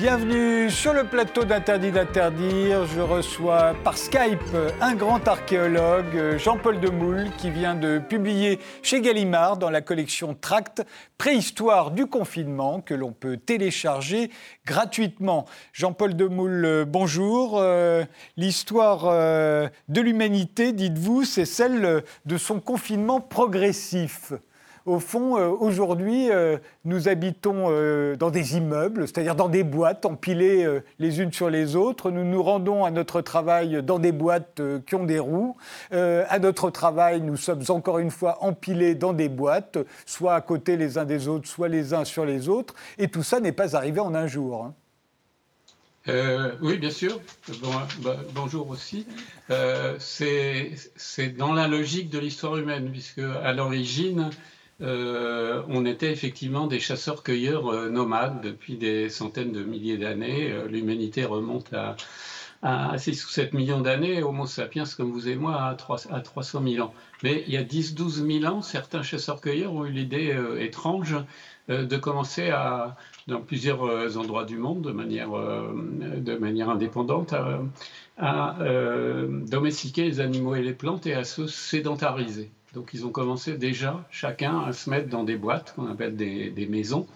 Bienvenue sur le plateau d'Interdit d'interdire. Je reçois par Skype un grand archéologue, Jean-Paul Demoule, qui vient de publier chez Gallimard dans la collection Tract Préhistoire du confinement que l'on peut télécharger gratuitement. Jean-Paul Demoule, bonjour. Euh, l'histoire euh, de l'humanité, dites-vous, c'est celle de son confinement progressif au fond, euh, aujourd'hui, euh, nous habitons euh, dans des immeubles, c'est-à-dire dans des boîtes empilées les unes sur les autres. Nous nous rendons à notre travail dans des boîtes qui ont des roues. à notre travail, nous sommes encore une fois empilés dans des boîtes, soit à côté les uns des autres, soit les uns sur les autres. Et tout ça n'est pas arrivé en un jour. Hein. oui, bien sûr. Bah, bonjour aussi. c'est dans la logique de l'histoire humaine, puisque à l'origine, euh, on était effectivement des chasseurs-cueilleurs euh, nomades depuis des centaines de milliers d'années. Euh, l'humanité remonte à, à 6 ou 7 millions d'années, Homo sapiens comme vous et moi à, 3, à 300 000 ans. Mais il y a 10-12 000 ans, certains chasseurs-cueilleurs ont eu l'idée étrange de commencer à, dans plusieurs endroits du monde, de manière indépendante, à domestiquer les animaux et les plantes et à se sédentariser. Donc ils ont commencé déjà chacun à se mettre dans des boîtes qu'on appelle des, maisons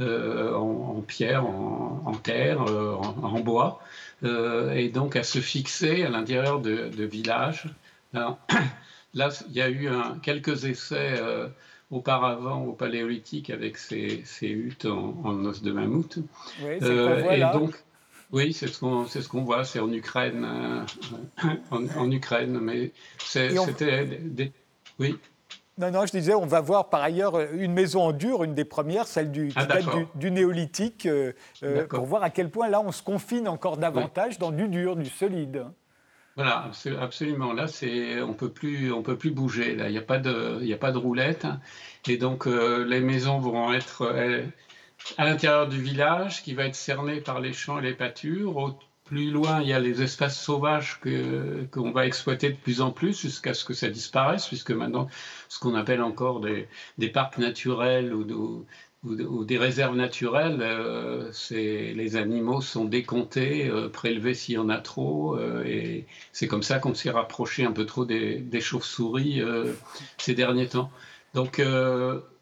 euh, en, pierre, en, terre, euh, en, bois, euh, et donc à se fixer à l'intérieur de, villages. Là, il y a eu quelques essais auparavant au Paléolithique avec ces, huttes en, os de mammouth. Oui, et donc, oui, c'est ce qu'on ce qu'on voit, c'est en Ukraine, en, Ukraine, mais c'était des oui. Non, non, je disais, on va voir par ailleurs une maison en dur, une des premières, celle du, ah, du, néolithique, euh, euh, pour voir à quel point là on se confine encore davantage dans du dur, du solide. Voilà, absolument. Là, c'est, on peut plus, on peut plus bouger. Là, il n'y a pas de, il a pas de roulette, et donc euh, les maisons vont être à l'intérieur du village, qui va être cerné par les champs et les pâtures. Plus loin, il y a les espaces sauvages qu'on va exploiter de plus en plus jusqu'à ce que ça disparaisse, puisque maintenant, ce qu'on appelle encore des, des, parcs naturels ou, des réserves naturelles, euh, les animaux sont décomptés, euh, prélevés s'il y en a trop, euh, et c'est comme ça qu'on s'est rapproché un peu trop des, des chauves-souris ces derniers temps. Donc,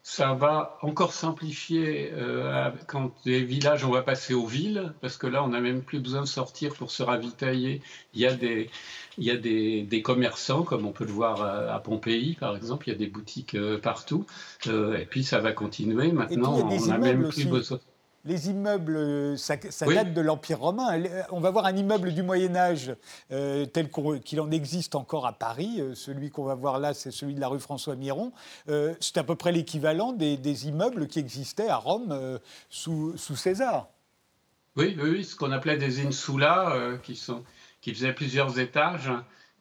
ça va encore simplifier euh, quand les villages, on va passer aux villes, parce que là, on n'a même plus besoin de sortir pour se ravitailler. Il y a des, il y a des, des commerçants, comme on peut le voir à, Pompéi, par exemple, il y a des boutiques euh, partout. Euh, et puis, ça va continuer. Maintenant, on n'a même plus besoin les immeubles, ça, date de l'Empire romain. On va voir un immeuble du Moyen Âge euh, tel qu'il en existe encore à Paris. Euh, celui qu'on va voir là, c'est celui de la rue François Miron. Euh, c'est à peu près l'équivalent des, immeubles qui existaient à Rome sous, César. Oui, oui, ce qu'on appelait des insula, qui, sont, qui faisaient plusieurs étages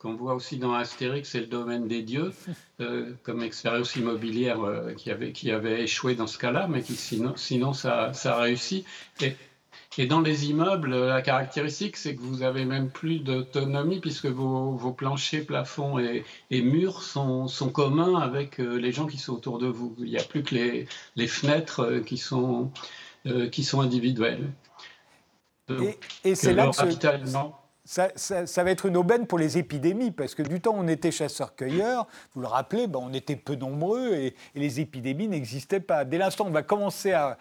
qu'on voit aussi dans Astérix, c'est le domaine des dieux, euh, comme expérience immobilière euh, qui, avait, qui avait échoué dans ce cas-là, mais qui sinon, sinon ça, ça réussit. Et, et, dans les immeubles, la caractéristique, c'est que vous avez même plus d'autonomie puisque vos, vos, planchers, plafonds et, et murs sont, sont, communs avec euh, les gens qui sont autour de vous. Il n'y a plus que les, les fenêtres qui sont, qui sont individuelles. et, et c'est là que ça, va être une aubaine pour les épidémies, parce que du temps on était chasseurs-cueilleurs, vous le rappelez, ben, on était peu nombreux et, les épidémies n'existaient pas. Dès l'instant où on va commencer à,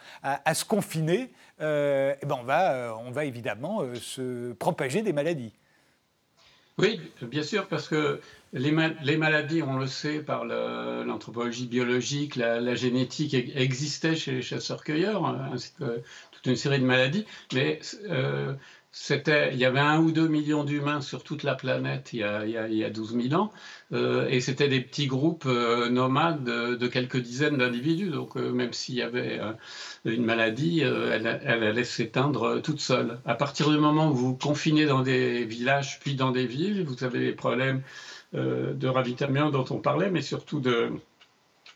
se confiner, euh, eh ben on, va, euh, on va évidemment euh, se propager des maladies. Oui, bien sûr, parce que les, maladies, on le sait par l'anthropologie biologique, la, génétique existait chez les chasseurs-cueilleurs, hein, toute une série de maladies, mais c'était, il y avait un ou deux millions d'humains sur toute la planète il y a, il y a, 12 000 ans, euh, et c'était des petits groupes euh, nomades de, quelques dizaines d'individus. Donc, euh, même s'il y avait une maladie, elle, elle, allait s'éteindre toute seule. À partir du moment où vous confinez dans des villages puis dans des villes, vous avez les problèmes de ravitaillement dont on parlait, mais surtout de,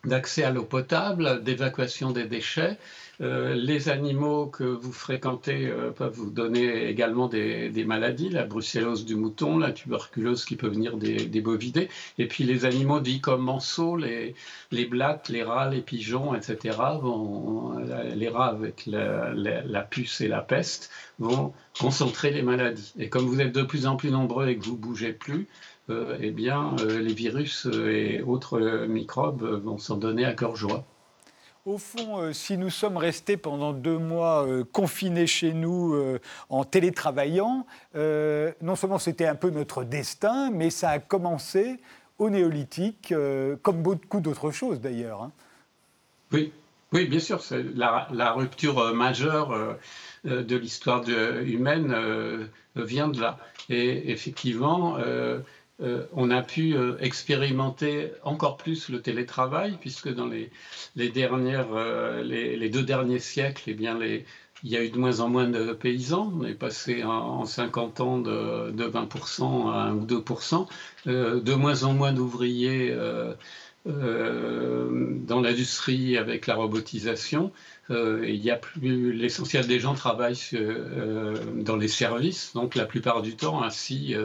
d'accès à l'eau potable, d'évacuation des déchets. Euh, les animaux que vous fréquentez euh, peuvent vous donner également des, maladies, la brucellose du mouton, la tuberculose qui peut venir des, bovidés, et puis les animaux dits comme manceaux, les, les blattes, les rats, les pigeons, etc., vont, les rats avec la, la, puce et la peste vont concentrer les maladies. Et comme vous êtes de plus en plus nombreux et que vous bougez plus, eh bien, les virus et autres microbes vont s'en donner à cœur joie. Au fond, euh, si nous sommes restés pendant deux mois euh, confinés chez nous euh, en télétravaillant, non seulement c'était un peu notre destin, mais ça a commencé au néolithique, comme beaucoup d'autres choses d'ailleurs. Hein. Oui, oui, bien sûr, c'est la, la, rupture majeure de l'histoire humaine vient de là. Et effectivement, euh, on a pu euh, expérimenter encore plus le télétravail, puisque dans les, dernières, euh, les, deux derniers siècles, eh bien, il y a eu de moins en moins de paysans. On est passé en, 50 ans de, 20% à 1 ou 2%, de moins en moins d'ouvriers dans l'industrie avec la robotisation. il y a plus l'essentiel des gens travaillent dans les services, donc la plupart du temps ainsi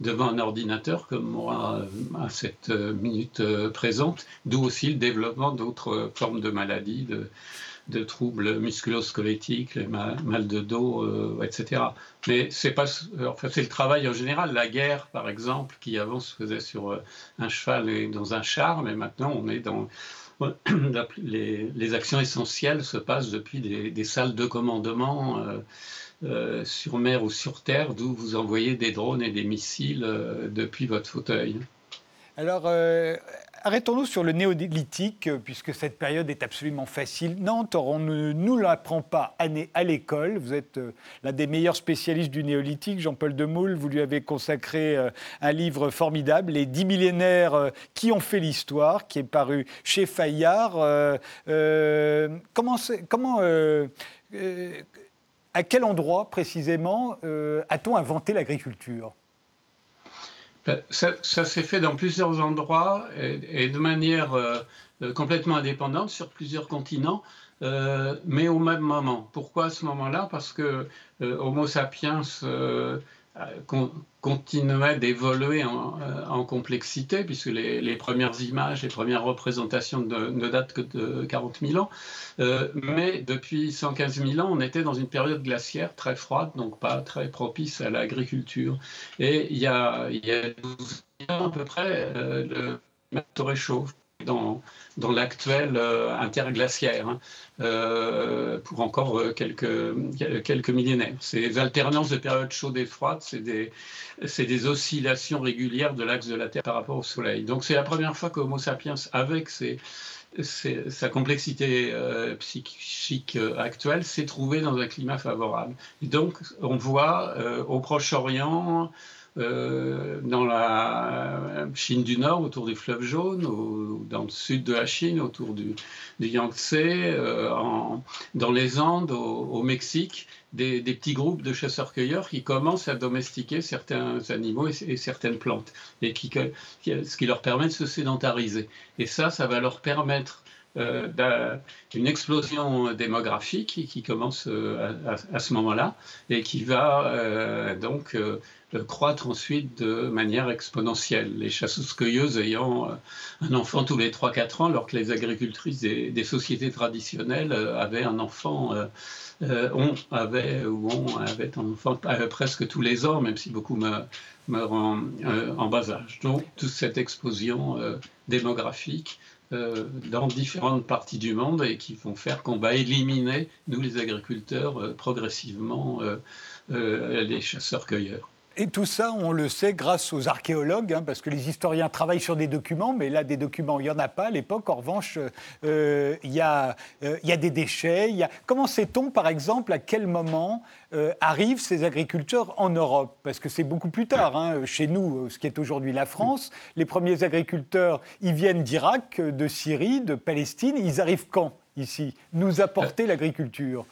devant un ordinateur comme moi à cette euh, minute euh, présente, d'où aussi le développement d'autres formes de maladies, de, troubles musculo-squelettiques, mal, de dos, euh, etc. Mais c'est pas, enfin, c'est le travail en général. La guerre, par exemple, qui avant se faisait sur un cheval et dans un char, mais maintenant on est dans les, actions essentielles se passent depuis des, salles de commandement. Euh, sur mer ou sur terre, d'où vous envoyez des drones et des missiles euh, depuis votre fauteuil. Alors, euh, arrêtons-nous sur le néolithique, puisque cette période est absolument fascinante. on ne nous l'apprend pas à l'école. Vous êtes l'un des meilleurs spécialistes du néolithique, Jean-Paul Demoule. Vous lui avez consacré un livre formidable, Les dix millénaires qui ont fait l'histoire, qui est paru chez Fayard. comment, à quel endroit précisément euh, a-t-on inventé l'agriculture? Ben, ça, s'est fait dans plusieurs endroits et, de manière euh, euh, complètement indépendante sur plusieurs continents, mais au même moment. Pourquoi à ce moment-là? Parce que Homo sapiens continuait d'évoluer euh, en, complexité, puisque les, premières images, les premières représentations ne, datent que de 40 000 ans. Euh, mais depuis 115 000 ans, on était dans une période glaciaire très froide, donc pas très propice à l'agriculture. Et il y a, il y a 12 ans à peu près, euh, le climat dans, dans l'actuel interglaciaire. Hein. Euh, pour encore euh, quelques, millénaires. Ces alternances de périodes chaudes et froides, c'est des, oscillations régulières de l'axe de la Terre par rapport au Soleil. Donc c'est la première fois qu'Homo sapiens, avec sa complexité euh, psychique actuelle, s'est trouvé dans un climat favorable. Et donc on voit au Proche-Orient, euh, dans la Chine du Nord, autour du fleuve jaune, ou dans le sud de la Chine, autour du, Yangtze, euh, dans les Andes, au, Mexique, des, petits groupes de chasseurs-cueilleurs qui commencent à domestiquer certains animaux et, certaines plantes, et qui, ce qui leur permet de se sédentariser. Et ça, ça va leur permettre euh, d'une explosion démographique qui, commence à, ce moment-là et qui va donc croître ensuite de manière exponentielle. Les chasseuses-cueilleuses ayant euh, un enfant tous les 3-4 ans, alors que les agricultrices des, sociétés traditionnelles euh, avaient un enfant, euh, on avait ou on avait un enfant presque tous les ans, même si beaucoup meurent, en, en, bas âge. Donc toute cette explosion démographique dans différentes parties du monde et qui vont faire qu'on va éliminer, nous les agriculteurs, progressivement les chasseurs-cueilleurs. Et tout ça, on le sait grâce aux archéologues, hein, parce que les historiens travaillent sur des documents, mais là, des documents, il n'y en a pas à l'époque. En revanche, euh, il y, a, euh, y, a des déchets. Y a... Comment sait-on, par exemple, à quel moment euh, arrivent ces agriculteurs en Europe? Parce que c'est beaucoup plus tard. Hein, chez nous, ce qui est aujourd'hui la France, les premiers agriculteurs, ils viennent d'Irak, de Syrie, de Palestine. Ils arrivent quand, ici? Nous apporter l'agriculture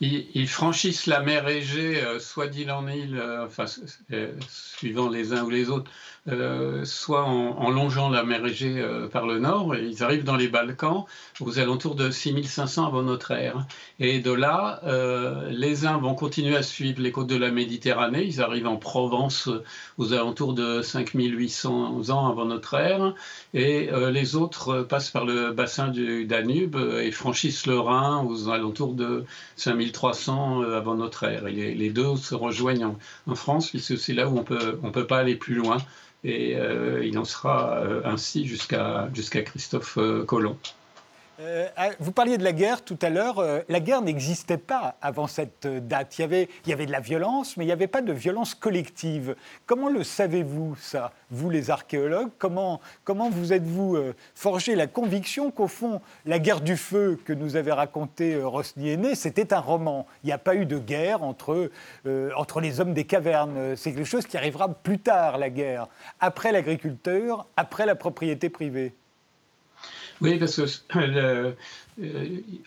ils, franchissent la mer Égée, euh, soit d'île en île, enfin, euh, suivant les uns ou les autres, euh, soit en, longeant la mer Égée euh, par le nord, et ils arrivent dans les Balkans aux alentours de 6500 avant notre ère. Et de là, euh, les uns vont continuer à suivre les côtes de la Méditerranée, ils arrivent en Provence aux alentours de 5800 ans avant notre ère, et les autres passent par le bassin du Danube et franchissent le Rhin aux alentours de 5300 avant notre ère. Et les, deux se rejoignent en, France, puisque c'est là où on on peut pas aller plus loin et euh, il en sera euh, ainsi jusqu'à jusqu'à Christophe euh, Colomb. Euh, ah, vous parliez de la guerre tout à l'heure. Euh, la guerre n'existait pas avant cette date. Il y, avait, il y avait de la violence, mais il n'y avait pas de violence collective. Comment le savez-vous, ça, vous les archéologues? Comment, comment vous êtes-vous euh, forgé la conviction qu'au fond, la guerre du feu que nous avait raconté Rosny Aîné, c'était un roman? Il n'y a pas eu de guerre entre, entre les hommes des cavernes. C'est quelque chose qui arrivera plus tard, la guerre, après l'agriculture, après la propriété privée. Oui, parce que euh,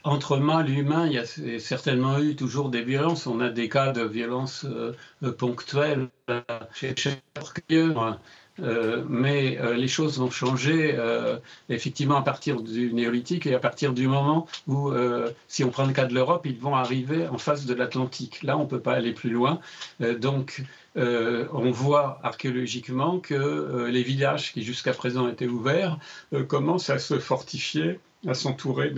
entre mâles et humains, il y a certainement eu toujours des violences. On a des cas de violences euh, ponctuelles chez chaque euh, mais euh, les choses vont changer euh, effectivement à partir du néolithique et à partir du moment où, si on prend le cas de l'Europe, ils vont arriver en face de l'Atlantique. Là, on ne peut pas aller plus loin. donc, on voit archéologiquement que les villages qui jusqu'à présent étaient ouverts commencent à se fortifier, à s'entourer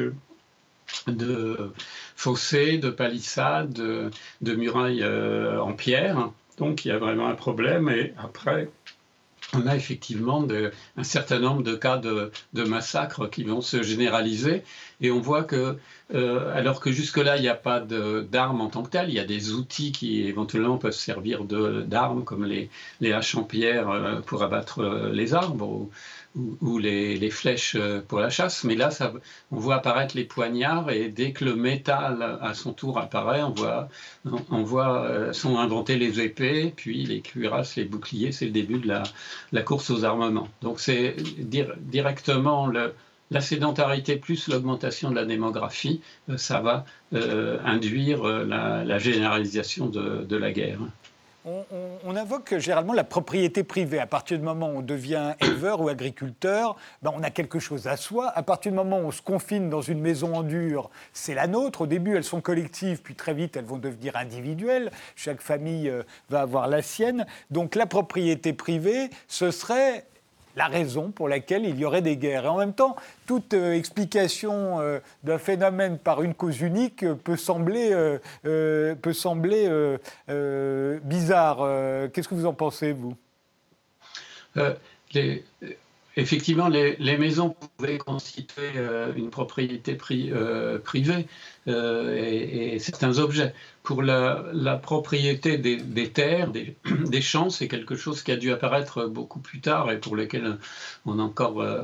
de, fossés, de palissades, de, de murailles en pierre. Donc il y a vraiment un problème. Et après, on a effectivement un certain nombre de cas de, massacres qui vont se généraliser. Et on voit que, euh, alors que jusque-là, il n'y a pas d'armes en tant que telles, il y a des outils qui éventuellement peuvent servir d'armes, comme les, haches en pierre euh, pour abattre euh, les arbres, les, flèches euh, pour la chasse. Mais là, ça, on voit apparaître les poignards et dès que le métal à son tour apparaît, on voit, on, voit euh, sont inventés les épées, puis les cuirasses, les boucliers. C'est le début de la, course aux armements. Donc c'est directement la sédentarité plus l'augmentation de la démographie, euh, ça va induire la, généralisation de la guerre on, invoque généralement la propriété privée. À partir du moment où on devient éleveur ou agriculteur, ben on a quelque chose à soi. À partir du moment où on se confine dans une maison en dur, c'est la nôtre. Au début, elles sont collectives, puis très vite, elles vont devenir individuelles. Chaque famille euh, va avoir la sienne. Donc la propriété privée, ce serait la raison pour laquelle il y aurait des guerres. Et en même temps, toute euh, explication euh, d'un phénomène par une cause unique euh, peut sembler, peut sembler bizarre. Qu'est-ce que vous en pensez, vous? Effectivement, les, maisons pouvaient constituer une propriété privée et, certains objets. Pour la, propriété des, terres, des, champs, c'est quelque chose qui a dû apparaître beaucoup plus tard et pour lequel on, encore, euh,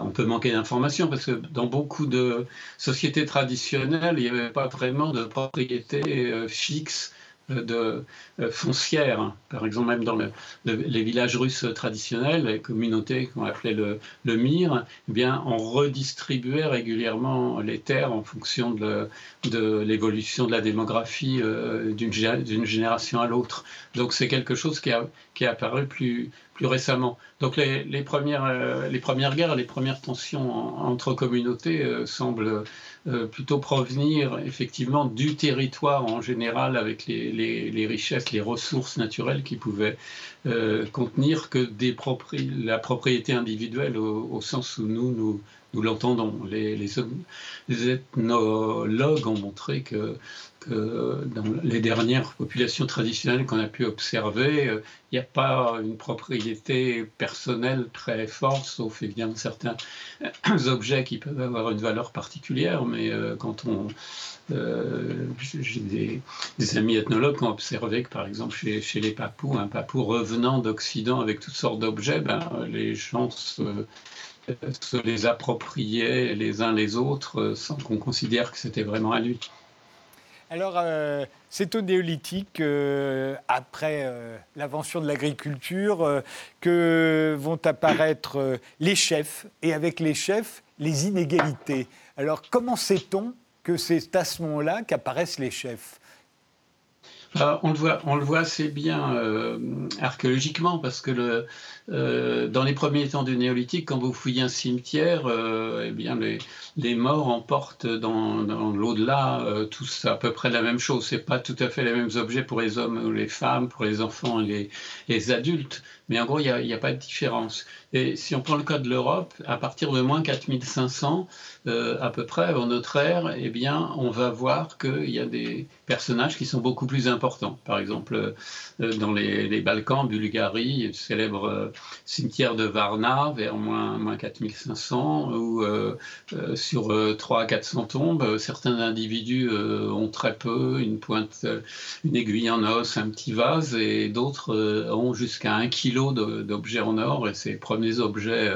on, peut manquer d'informations parce que dans beaucoup de sociétés traditionnelles, il n'y avait pas vraiment de propriété euh, fixe de euh, foncières. Par exemple, même dans les villages russes traditionnels, les communautés qu'on appelait le, MIR, eh bien, on redistribuait régulièrement les terres en fonction de, de l'évolution de la démographie euh, d'une génération à l'autre. Donc c'est quelque chose qui, a, qui est apparu plus, plus récemment. Donc les, premières, euh, les premières guerres, les premières tensions entre communautés semblent euh, plutôt provenir effectivement du territoire en général avec les, richesses, les ressources naturelles qui pouvaient euh, contenir que des la propriété individuelle au, sens où nous, nous, l'entendons. Les, ethnologues ont montré que dans les dernières populations traditionnelles qu'on a pu observer, euh, il n'y a pas une propriété personnelle très forte, sauf évidemment certains objets qui peuvent avoir une valeur particulière, mais euh, quand on... Euh, j'ai des, amis ethnologues qui ont observé que par exemple chez, les papous, un papou revenant d'Occident avec toutes sortes d'objets, ben, les gens se les appropriaient les uns les autres sans qu'on considère que c'était vraiment à lui. Alors, euh, c'est au néolithique, euh, après euh, l'invention de l'agriculture, que vont apparaître les chefs, et avec les chefs, les inégalités. Alors, comment sait-on que c'est à ce moment-là qu'apparaissent les chefs? Ah, on, le voit, on le voit assez bien archéologiquement parce que euh, dans les premiers temps du néolithique, quand vous fouillez un cimetière, euh, eh bien les, morts emportent dans, l'au-delà euh, tous à peu près la même chose. C'est pas tout à fait les mêmes objets pour les hommes ou les femmes, pour les enfants et les, les adultes, mais en gros, il n'y a, pas de différence. Et si on prend le cas de l'Europe, à partir de moins 4500, euh, à peu près avant notre ère, eh bien, on va voir qu'il y a des personnages qui sont beaucoup plus importants. Par exemple, euh, dans les, Balkans, Bulgarie, le célèbre euh, cimetière de Varna vers moins, moins 4500, où euh, sur 300 à 400 tombes, certains individus ont très peu, une pointe, une aiguille en os, un petit vase, et d'autres ont jusqu'à un kilo d'objets en or, et ces premiers objets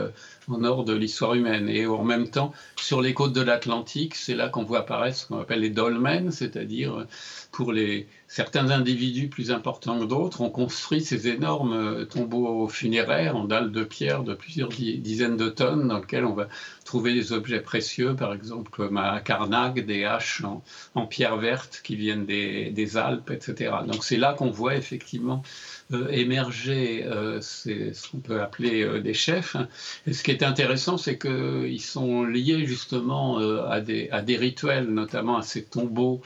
en or de l'histoire humaine. Et en même temps, sur les côtes de l'Atlantique, c'est là qu'on voit apparaître ce qu'on appelle les dolmens, c'est-à-dire pour les, certains individus plus importants que d'autres, ont construit ces énormes tombeaux funéraires en dalles de pierre de plusieurs dizaines de tonnes, dans lesquels on va trouver des objets précieux, par exemple comme à Karnak, des haches en, pierre verte qui viennent des, Alpes, etc. Donc c'est là qu'on voit effectivement euh, émerger euh, ce qu'on peut appeler euh, des chefs. Et ce qui est intéressant, c'est qu'ils sont liés justement à des rituels, notamment à ces tombeaux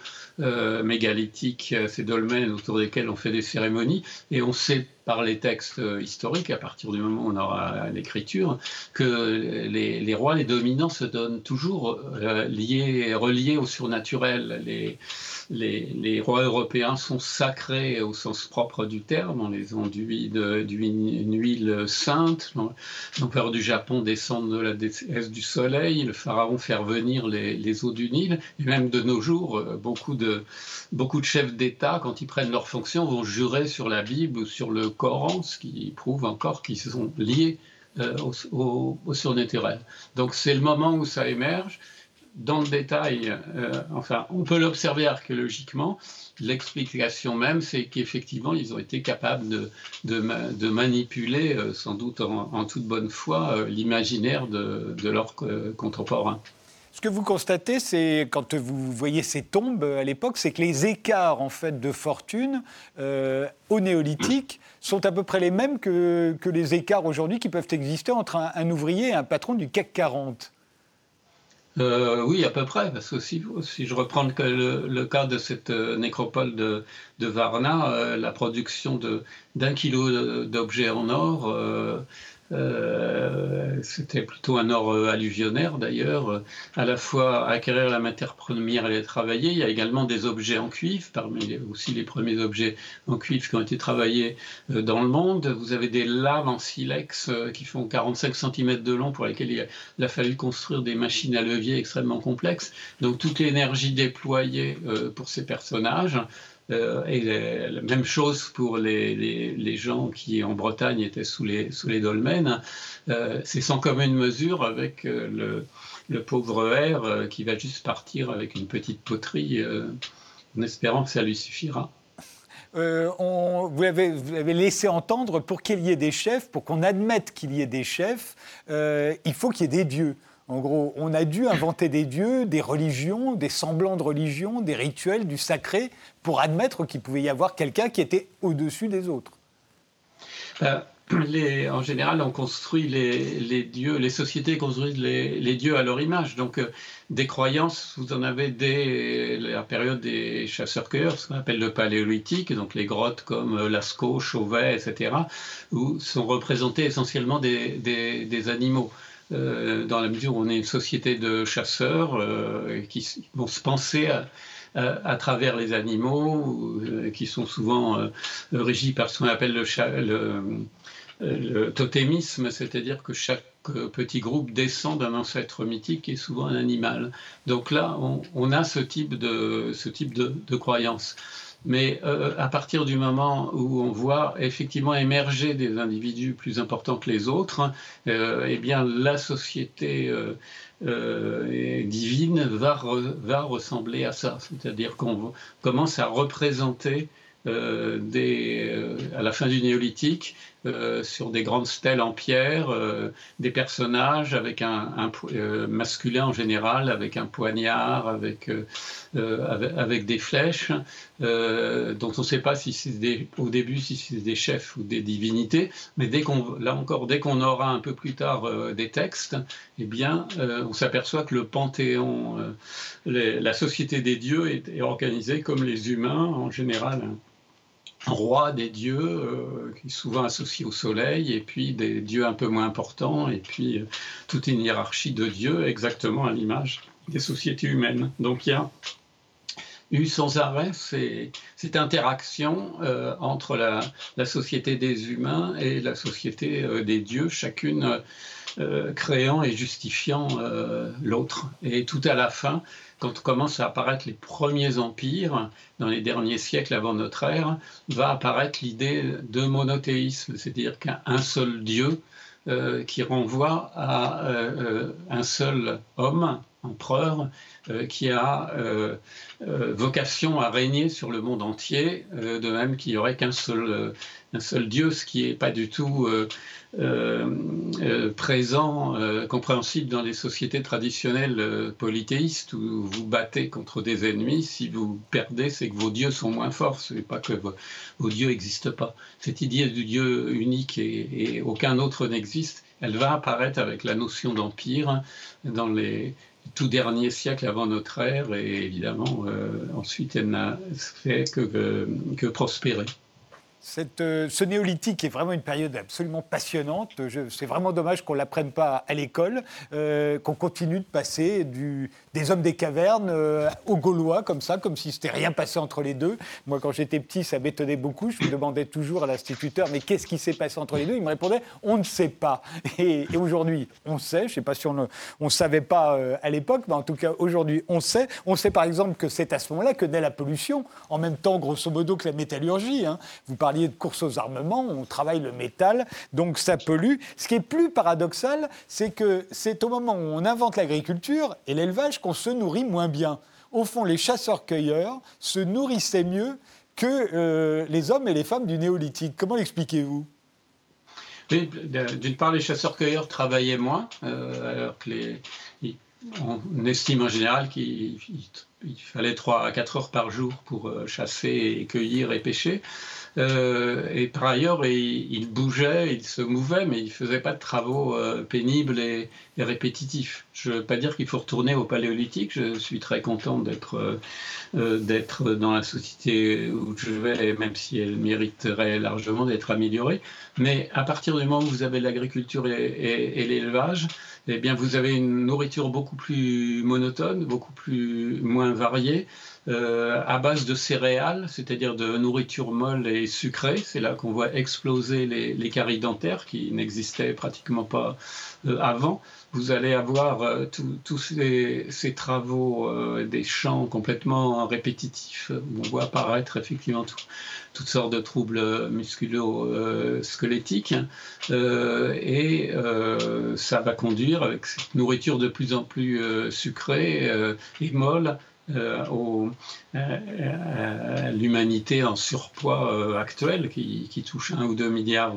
mégalithiques, ces dolmens autour desquels on fait des cérémonies. Et on sait par les textes historiques, à partir du moment où on aura l'écriture, que les, rois, les dominants se donnent toujours liés, reliés au surnaturel. Les, les, rois européens sont sacrés au sens propre du terme. On les enduit d'une huile sainte. L'empereur du Japon descend de la déesse du soleil. Le pharaon fait revenir les, eaux du Nil. Et même de nos jours, euh, beaucoup de, beaucoup de chefs d'État, quand ils prennent leurs fonctions, vont jurer sur la Bible ou sur le Coran, ce qui prouve encore qu'ils sont liés euh, au, surnaturel. Donc c'est le moment où ça émerge dans le détail, euh, enfin, on peut l'observer archéologiquement. L'explication même, c'est qu'effectivement, ils ont été capables de, manipuler, euh, sans doute en, toute bonne foi, l'imaginaire de, de leurs contemporains. Ce que vous constatez, c'est quand vous voyez ces tombes à l'époque, c'est que les écarts en fait de fortune au néolithique sont à peu près les mêmes que, que les écarts aujourd'hui qui peuvent exister entre un, ouvrier et un patron du CAC 40. Euh, oui, à peu près, parce que si, je reprends le, cas de cette euh, nécropole de, de Varna, euh, la production d'un kilo d'objets en or, euh, euh, c'était plutôt un or euh, alluvionnaire d'ailleurs, euh, à la fois acquérir la matière première et les travailler. Il y a également des objets en cuivre, parmi aussi les premiers objets en cuivre qui ont été travaillés dans le monde. Vous avez des laves en silex qui font 45 cm de long pour lesquelles il a, fallu construire des machines à levier extrêmement complexes. Donc toute l'énergie déployée pour ces personnages euh, et la même chose pour les, les, gens qui en Bretagne étaient sous les, sous les dolmens. Euh, c'est sans commune mesure avec euh, le, le, pauvre R qui va juste partir avec une petite poterie en espérant que ça lui suffira. on, vous, avez, vous, avez, laissé entendre pour qu'il y ait des chefs, pour qu'on admette qu'il y ait des chefs, il faut qu'il y ait des dieux. En gros, on a dû inventer des dieux, des religions, des semblants de religions, des rituels, du sacré, pour admettre qu'il pouvait y avoir quelqu'un qui était au-dessus des autres. Ben, en général, on construit les, dieux, les sociétés construisent les, dieux à leur image. Donc, euh, des croyances, vous en avez dès la période des chasseurs-cueilleurs, ce qu'on appelle le paléolithique, donc les grottes comme euh, Lascaux, Chauvet, etc., où sont représentés essentiellement des animaux. Euh, dans la mesure où on est une société de chasseurs euh, qui vont se penser à, travers les animaux, euh, qui sont souvent régis par ce qu'on appelle le, totémisme, c'est-à-dire que chaque petit groupe descend d'un ancêtre mythique qui est souvent un animal. Donc là, on, a ce type de, ce de croyance. Mais euh, à partir du moment où on voit effectivement émerger des individus plus importants que les autres, euh, eh bien la société euh, euh divine va, re, va, ressembler à ça. C'est-à-dire qu'on commence à représenter euh, des, euh, à la fin du néolithique euh, sur des grandes stèles en pierre, euh, des personnages avec un, euh, masculin en général, avec un poignard, avec, avec, des flèches, dont on ne sait pas si c'est au début si c'est des chefs ou des divinités, mais dès qu'on, là encore, dès qu'on aura un peu plus tard des textes, eh bien, on s'aperçoit que le panthéon, la société des dieux est, est organisée comme les humains en général roi des dieux, euh, qui est souvent associé au soleil, et puis des dieux un peu moins importants, et puis euh, toute une hiérarchie de dieux exactement à l'image des sociétés humaines. Donc il y a eu sans arrêt cette interaction euh, entre la, la, société des humains et la société des dieux, chacune créant et justifiant l'autre. Et tout à la fin, quand commencent à apparaître les premiers empires, dans les derniers siècles avant notre ère, va apparaître l'idée de monothéisme, c'est-à-dire qu'un seul Dieu euh, qui renvoie à euh, euh, un seul homme, empereur, qui a vocation à régner sur le monde entier, de même qu'il n'y aurait qu'un seul, Dieu, ce qui n'est pas du tout euh, euh, présent, euh, compréhensible dans les sociétés traditionnelles polythéistes où vous battez contre des ennemis. Si vous perdez, c'est que vos dieux sont moins forts, ce n'est pas que vos, dieux n'existent pas. Cette idée du dieu unique et, aucun autre n'existe, elle va apparaître avec la notion d'empire dans les tout derniers siècles avant notre ère et évidemment ensuite elle n'a fait que, que prospérer. Euh, ce néolithique est vraiment une période absolument passionnante. C'est vraiment dommage qu'on ne l'apprenne pas à l'école, euh, qu'on continue de passer des hommes des cavernes euh, aux Gaulois, comme ça, comme si c'était rien passé entre les deux. Moi, quand j'étais petit, ça m'étonnait beaucoup. Je me demandais toujours à l'instituteur, mais qu'est-ce qui s'est passé entre les deux? Il me répondait, on ne sait pas. Et, aujourd'hui, on sait. Je ne sais pas si on ne savait pas à l'époque, mais en tout cas, aujourd'hui, on sait. On sait par exemple que c'est à ce moment-là que naît la pollution, en même temps, grosso modo, que la métallurgie. Hein. Vous parlez de course aux armements, on travaille le métal, donc ça pollue. Ce qui est plus paradoxal, c'est que c'est au moment où on invente l'agriculture et l'élevage qu'on se nourrit moins bien. Au fond, les chasseurs-cueilleurs se nourrissaient mieux que euh, les hommes et les femmes du néolithique. Comment l'expliquez-vous? D'une part, les chasseurs-cueilleurs travaillaient moins, euh, alors que on estime en général qu'il fallait 3 à 4 heures par jour pour euh, chasser cueillir et pêcher. Euh, et par ailleurs, il, bougeait, il se mouvait, mais il ne faisait pas de travaux euh, pénibles et, répétitifs. Je ne veux pas dire qu'il faut retourner au paléolithique. Je suis très content d'être euh, d'être dans la société où je vais, même si elle mériterait largement d'être améliorée. Mais à partir du moment où vous avez l'agriculture et, l'élevage, eh bien, vous avez une nourriture beaucoup plus monotone, beaucoup plus moins variée. Euh, à base de céréales, c'est-à-dire de nourriture molle et sucrée. C'est là qu'on voit exploser les, caries dentaires qui n'existaient pratiquement pas euh, avant. Vous allez avoir euh, tous ces, travaux des champs complètement répétitifs. On voit apparaître effectivement toutes sortes de troubles musculo-squelettiques. et ça va conduire, avec cette nourriture de plus en plus sucrée et molle, euh, euh, à l'humanité en surpoids euh, actuel qui, touche un ou deux milliards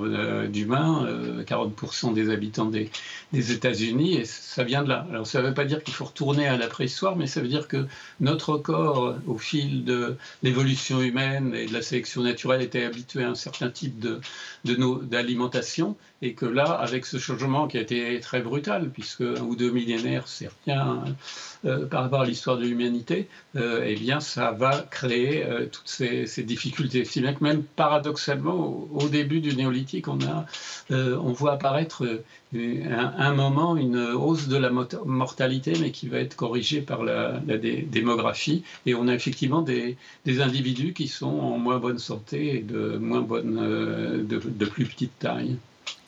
d'humains, 40% des habitants des, États-Unis, et ça vient de là. Alors ça ne veut pas dire qu'il faut retourner à la préhistoire, mais ça veut dire que notre corps, au fil de l'évolution humaine et de la sélection naturelle, était habitué à un certain type de, d'alimentation, et que là, avec ce changement qui a été très brutal, puisque un ou deux millénaires, c'est rien par rapport à l'histoire de l'humanité, euh, eh bien, ça va créer euh, toutes ces, difficultés. Si bien que même paradoxalement, au, début du néolithique, on, a, euh, on voit apparaître un, moment une hausse de la mortalité, mais qui va être corrigée par la, démographie. Et on a effectivement des, individus qui sont en moins bonne santé et de moins bonne, de plus petite taille.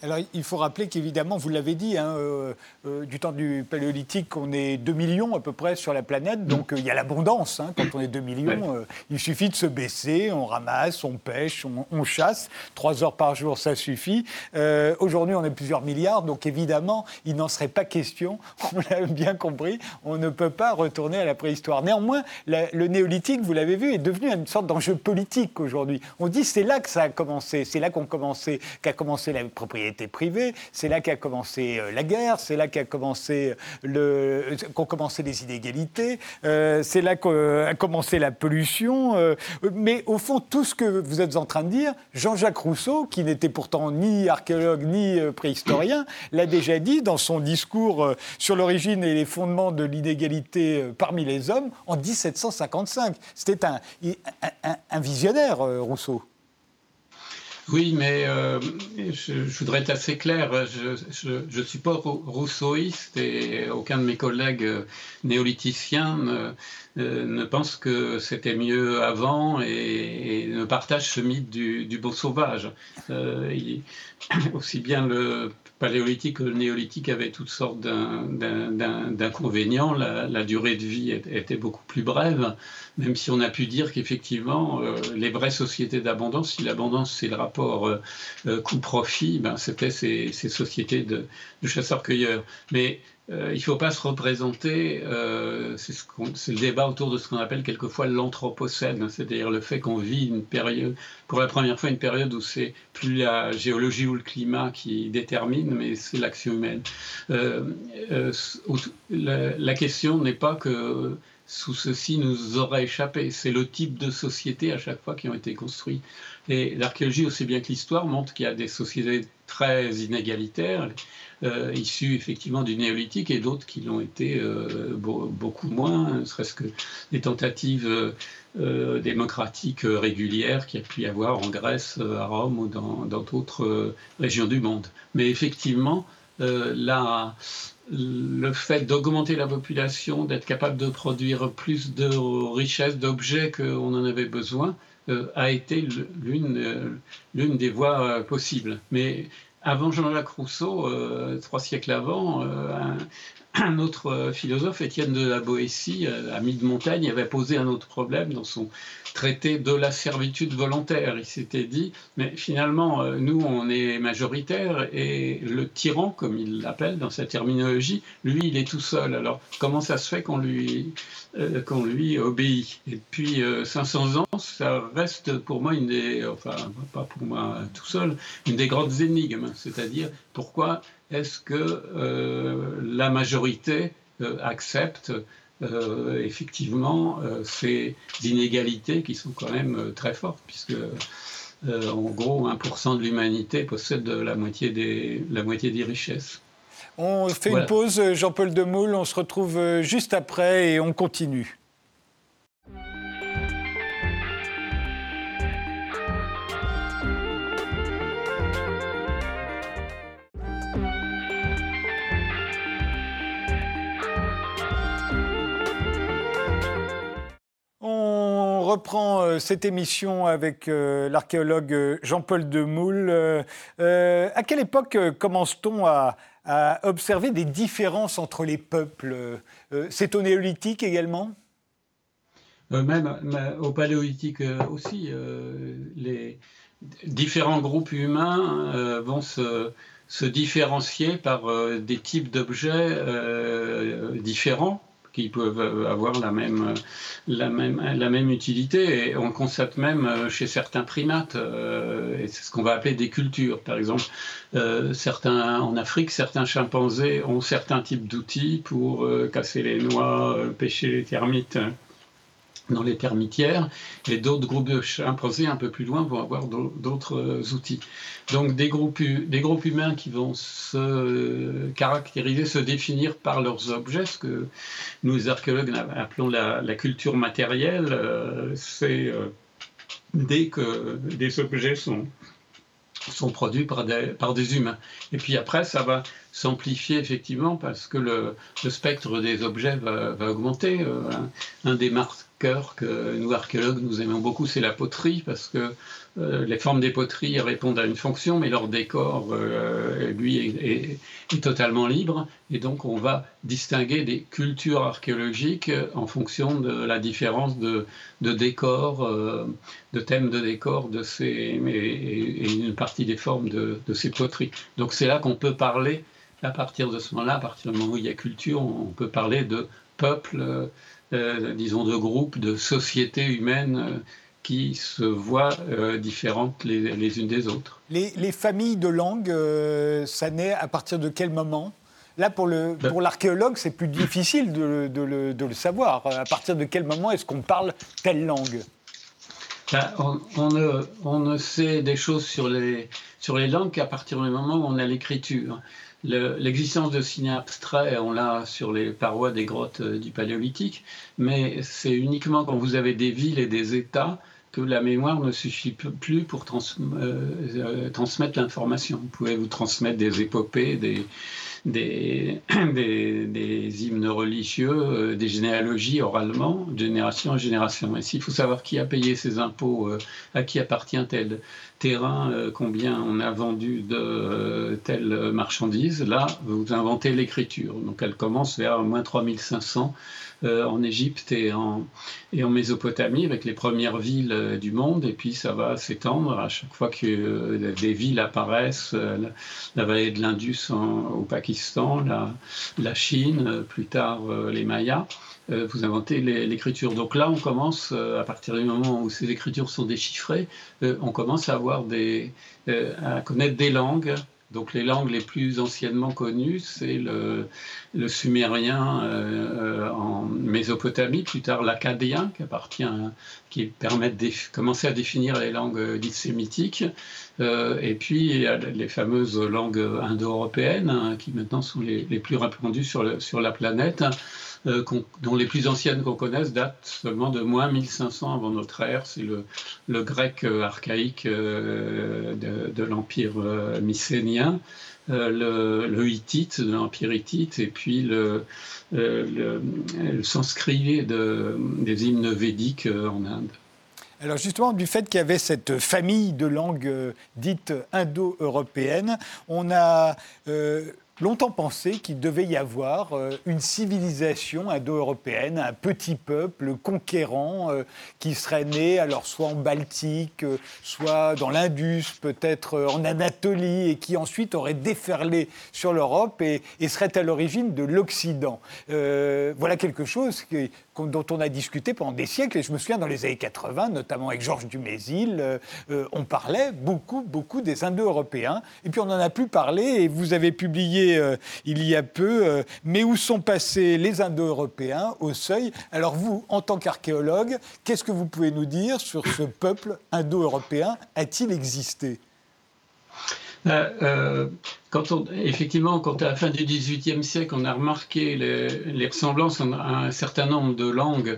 Alors, il faut rappeler qu'évidemment, vous l'avez dit, hein, euh, euh, du temps du paléolithique, on est 2 millions à peu près sur la planète, donc euh, il y a l'abondance. Hein, quand on est 2 millions, il suffit de se baisser, on ramasse, on pêche, on, chasse. 3 heures par jour, ça suffit. Aujourd'hui, on est plusieurs milliards, donc évidemment, il n'en serait pas question, on l'a bien compris, on ne peut pas retourner à la préhistoire. Néanmoins, le néolithique, vous l'avez vu, est devenu une sorte d'enjeu politique aujourd'hui. On dit c'est là que ça a commencé, c'est là qu'on commencé, qu'a commencé la propriété était privée. C'est là qu'a commencé euh, la guerre, c'est là qu'a commencé le, qu'ont commencé les inégalités, euh, c'est là qu'a commencé la pollution. Euh, mais au fond, tout ce que vous êtes en train de dire, Jean-Jacques Rousseau, qui n'était pourtant ni archéologue ni préhistorien, l'a déjà dit dans son discours sur l'origine et les fondements de l'inégalité parmi les hommes en 1755. C'était un visionnaire, Rousseau. Oui, mais euh, je, voudrais être assez clair. Je ne suis pas rousseauiste et aucun de mes collègues euh, néolithiciens euh, ne pense que c'était mieux avant et, ne partage ce mythe du, beau sauvage. aussi bien le paléolithique que le néolithique avaient toutes sortes d'inconvénients. La, durée de vie était beaucoup plus brève, même si on a pu dire qu'effectivement, les vraies sociétés d'abondance, si l'abondance c'est le rapport coût-profit, ben, c'était ces, sociétés de, chasseurs-cueilleurs. Mais euh, il ne faut pas se représenter, euh, c'est le débat autour de ce qu'on appelle quelquefois l'anthropocène, c'est-à-dire le fait qu'on vit une période, pour la première fois une période où c'est plus la géologie ou le climat qui détermine, mais c'est l'action humaine. Euh, la, question n'est pas que sous ceci nous aurait échappé, c'est le type de société à chaque fois qui ont été construits. Et l'archéologie, aussi bien que l'histoire, montre qu'il y a des sociétés très inégalitaires, euh, issus effectivement du néolithique, et d'autres qui l'ont été euh, beaucoup moins, ne serait-ce que des tentatives euh, démocratiques régulières qu'il y a pu y avoir en Grèce, à Rome ou dans d'autres régions du monde. Mais effectivement, là, le fait d'augmenter la population, d'être capable de produire plus de richesses, d'objets qu'on en avait besoin, euh, a été l'une euh, des voies euh, possibles. Mais avant Jean-Jacques Rousseau, trois siècles avant, autre philosophe, Étienne de la Boétie, ami de Montaigne, avait posé un autre problème dans son traité de la servitude volontaire. Il s'était dit, mais finalement, euh, nous, on est majoritaire et le tyran, comme il l'appelle dans sa terminologie, lui, il est tout seul. Alors, comment ça se fait qu'on lui, euh, lui obéit? Et 500 euh, ans, ça reste pour moi une des, enfin, pas pour moi tout seul, une des grandes énigmes. C'est-à-dire, pourquoi est-ce que la majorité accepte euh, effectivement euh, ces inégalités qui sont quand même euh, très fortes, puisque en gros 1% de l'humanité possède la moitié des, la moitié des richesses. On fait une pause, Jean-Paul Demoule, on se retrouve juste après et on continue. Reprend euh, cette émission avec euh, l'archéologue euh, Jean-Paul Demoule. à quelle époque commence-t-on à, observer des différences entre les peuples C'est au néolithique également? Même au paléolithique aussi. les différents groupes humains vont se, se, différencier par des types d'objets différents qui peuvent avoir la même, la même, la même utilité. Et on constate même euh, chez certains primates, euh, et c'est ce qu'on va appeler des cultures. Par exemple, euh, certains, en Afrique, certains chimpanzés ont certains types d'outils pour casser les noix, pêcher les termites dans les termitières, et d'autres groupes de chimpanzés un peu plus loin vont avoir d'autres euh, outils. Donc des groupes, humains qui vont se caractériser, se définir par leurs objets, ce que nous archéologues appelons la, culture matérielle, euh, c'est euh, dès que des objets sont sont produits par des, par des humains. Et puis après, ça va s'amplifier effectivement parce que le, le, spectre des objets va, va augmenter. un, des marques cœur que nous, archéologues, nous aimons beaucoup, c'est la poterie, parce que euh, les formes des poteries répondent à une fonction, mais leur décor, euh, lui, est, totalement libre. Et donc, on va distinguer des cultures archéologiques en fonction de la différence de, de décor, euh, de thèmes de décor de ces, et, une partie des formes de, de ces poteries. Donc, c'est là qu'on peut parler, à partir de ce moment-là, à partir du moment où il y a culture, on peut parler de peuple, disons de groupe, de société humaine qui se voient euh, différentes les, unes des autres. Les, familles de langues, euh, ça naît à partir de quel moment? Là, pour, le, ben pour l'archéologue, c'est plus difficile de, de, le, de, le, savoir. À partir de quel moment est-ce qu'on parle telle langue? Ben, on, on, ne, on, ne, sait des choses sur les, sur les langues qu'à partir du moment où on a l'écriture. L'existence de signes abstraits, on l'a sur les parois des grottes euh, du Paléolithique, mais c'est uniquement quand vous avez des villes et des États que la mémoire ne suffit plus pour euh, euh, transmettre l'information. Vous pouvez vous transmettre des épopées, des, hymnes religieux, des généalogies oralement, génération en génération. Et s'il faut savoir qui a payé ses impôts, à qui appartient tel terrain, combien on a vendu de telle marchandise, là, vous inventez l'écriture. Donc elle commence vers moins 3500 euh, en Égypte et en, et en Mésopotamie, avec les premières villes euh, du monde, et puis ça va s'étendre à chaque fois que euh, des villes apparaissent, la, vallée de l'Indus au Pakistan, la, la, Chine, plus tard les Mayas vous inventez l'écriture. Donc là, on commence, à partir du moment où ces écritures sont déchiffrées, on commence à avoir des, à connaître des langues donc les langues les plus anciennement connues, c'est le, sumérien euh, en Mésopotamie, plus tard l'acadien, qui permet de commencer à définir les langues dites sémitiques. Euh, et puis les fameuses langues indo-européennes, hein, qui maintenant sont les, plus répandues sur la planète. Euh, dont les plus anciennes qu'on connaisse datent seulement de moins 1500 avant notre ère. C'est le, grec euh, archaïque euh, de, l'empire mycénien, le, le, hittite de l'empire hittite, et puis le, sanskrit de, des hymnes védiques en Inde. Alors justement, du fait qu'il y avait cette famille de langues dites indo-européennes, on a longtemps pensé qu'il devait y avoir euh, une civilisation indo-européenne, un petit peuple conquérant euh, qui serait né alors soit en Baltique, euh, soit dans l'Indus, peut-être en Anatolie, et qui ensuite aurait déferlé sur l'Europe et, serait à l'origine de l'Occident. voilà quelque chose dont on a discuté pendant des siècles. Et je me souviens, dans les années 80, notamment avec Georges Dumézil, on parlait beaucoup, beaucoup des Indo-Européens. Et puis on n'en a plus parlé. Et vous avez publié euh, il y a peu Mais où sont passés les Indo-Européens au seuil. Alors vous, en tant qu'archéologue, qu'est-ce que vous pouvez nous dire sur ce peuple indo-européen A-t-il existé? On, effectivement, quand à la fin du XVIIIe siècle, on a remarqué les, ressemblances à un certain nombre de langues euh,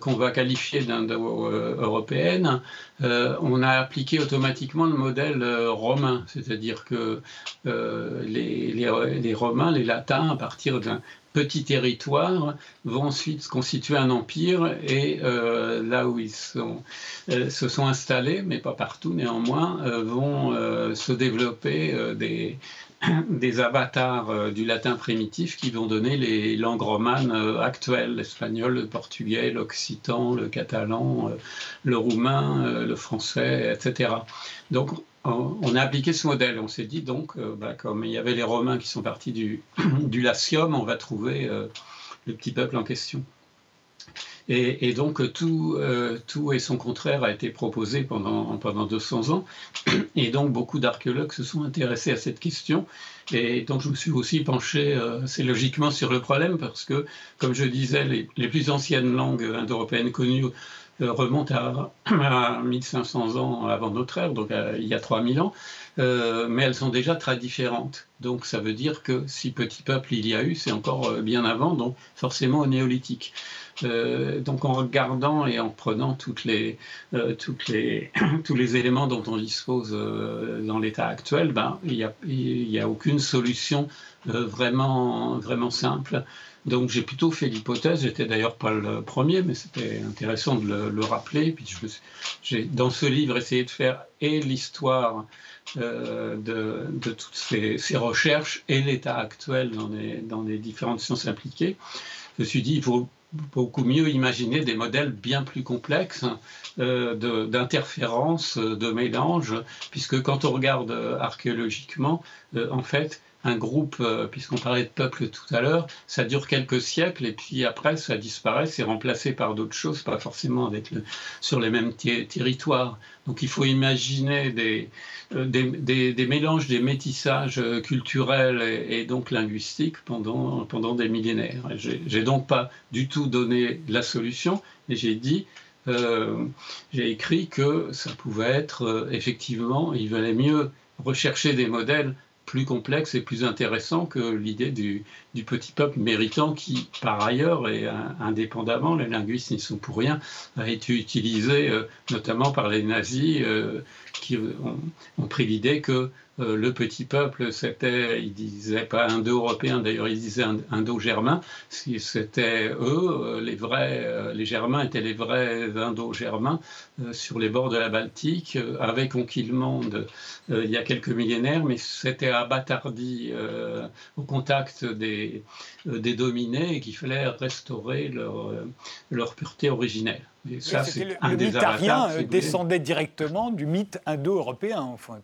qu'on va qualifier d'indo-européennes, euh, on a appliqué automatiquement le modèle euh, romain, c'est-à-dire que les, Romains, les Latins, à partir d'un petit territoire, vont ensuite constituer un empire et là où ils se sont installés, mais pas partout néanmoins, vont se développer des, des avatars euh, du latin primitif qui vont donner les langues romanes euh, actuelles, l'espagnol, le portugais, l'occitan, le catalan, euh, le roumain, le français, etc. Donc on a appliqué ce modèle. On s'est dit donc, bah, comme il y avait les Romains qui sont partis du, du Latium, on va trouver le petit peuple en question. Et, donc tout, euh, tout et son contraire a été proposé pendant, pendant 200 ans. Et donc beaucoup d'archéologues se sont intéressés à cette question. Et donc je me suis aussi penché euh, assez logiquement sur le problème parce que, comme je disais, les, plus anciennes langues indo-européennes connues euh, remontent à, 1500 ans avant notre ère, donc il y a 3000 ans. Mais elles sont déjà très différentes. Donc ça veut dire que si petit peuple il y a eu, c'est encore bien avant, donc forcément au néolithique. Euh, donc en regardant et en prenant euh, tous les éléments dont on dispose euh, dans l'état actuel, ben, il n'y a, a aucune solution vraiment, vraiment simple. Donc j'ai plutôt fait l'hypothèse, j'étais d'ailleurs pas le premier, mais c'était intéressant de le, rappeler. Puis j'ai dans ce livre essayé de faire et l'histoire de, de, toutes ces, recherches et l'état actuel dans les, dans les différentes sciences impliquées. Je me suis dit, il faut beaucoup mieux imaginer des modèles bien plus complexes euh, d'interférences, de, mélanges, puisque quand on regarde archéologiquement, euh, en fait, un groupe, euh, puisqu'on parlait de peuple tout à l'heure, ça dure quelques siècles et puis après ça disparaît, c'est remplacé par d'autres choses, pas forcément avec sur les mêmes territoires. Donc il faut imaginer des, euh, des, mélanges, des métissages euh, culturels et, donc linguistiques pendant, pendant des millénaires. J'ai donc pas du tout donné la solution, mais j'ai dit j'ai écrit que ça pouvait être effectivement, il valait mieux rechercher des modèles plus complexe et plus intéressant que l'idée du, petit peuple méritant qui, par ailleurs, et indépendamment, les linguistes n'y sont pour rien, a été utilisé euh, notamment par les nazis euh, qui ont, pris l'idée que euh, le petit peuple, c'était, ils disaient pas indo-européen, d'ailleurs ils disaient indo-germain, c'était eux, euh, les vrais, euh, les germains étaient les vrais indo-germains sur les bords de la Baltique, avaient conquis le monde il y a quelques millénaires, mais c'était abattardi au contact des, des dominés et qu'il fallait restaurer leur, leur pureté originelle. Et ça, c'est le, un le mythe arien descendait directement du mythe indo-européen, en fait.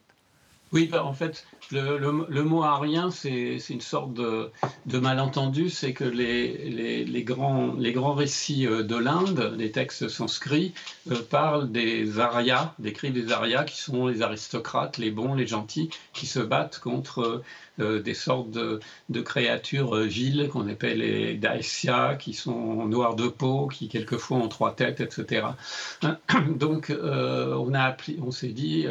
Oui, bah, en fait, le, mot arien, c'est une sorte de, malentendu, c'est que les, grands, récits euh, de l'Inde, les textes sanscrits, euh, parlent des Aryas, décrivent des Aryas qui sont les aristocrates, les bons, les gentils, qui se battent contre euh, des sortes de, créatures viles qu'on appelle les Daesya, qui sont noirs de peau, qui quelquefois ont trois têtes, etc. Donc, on, on s'est dit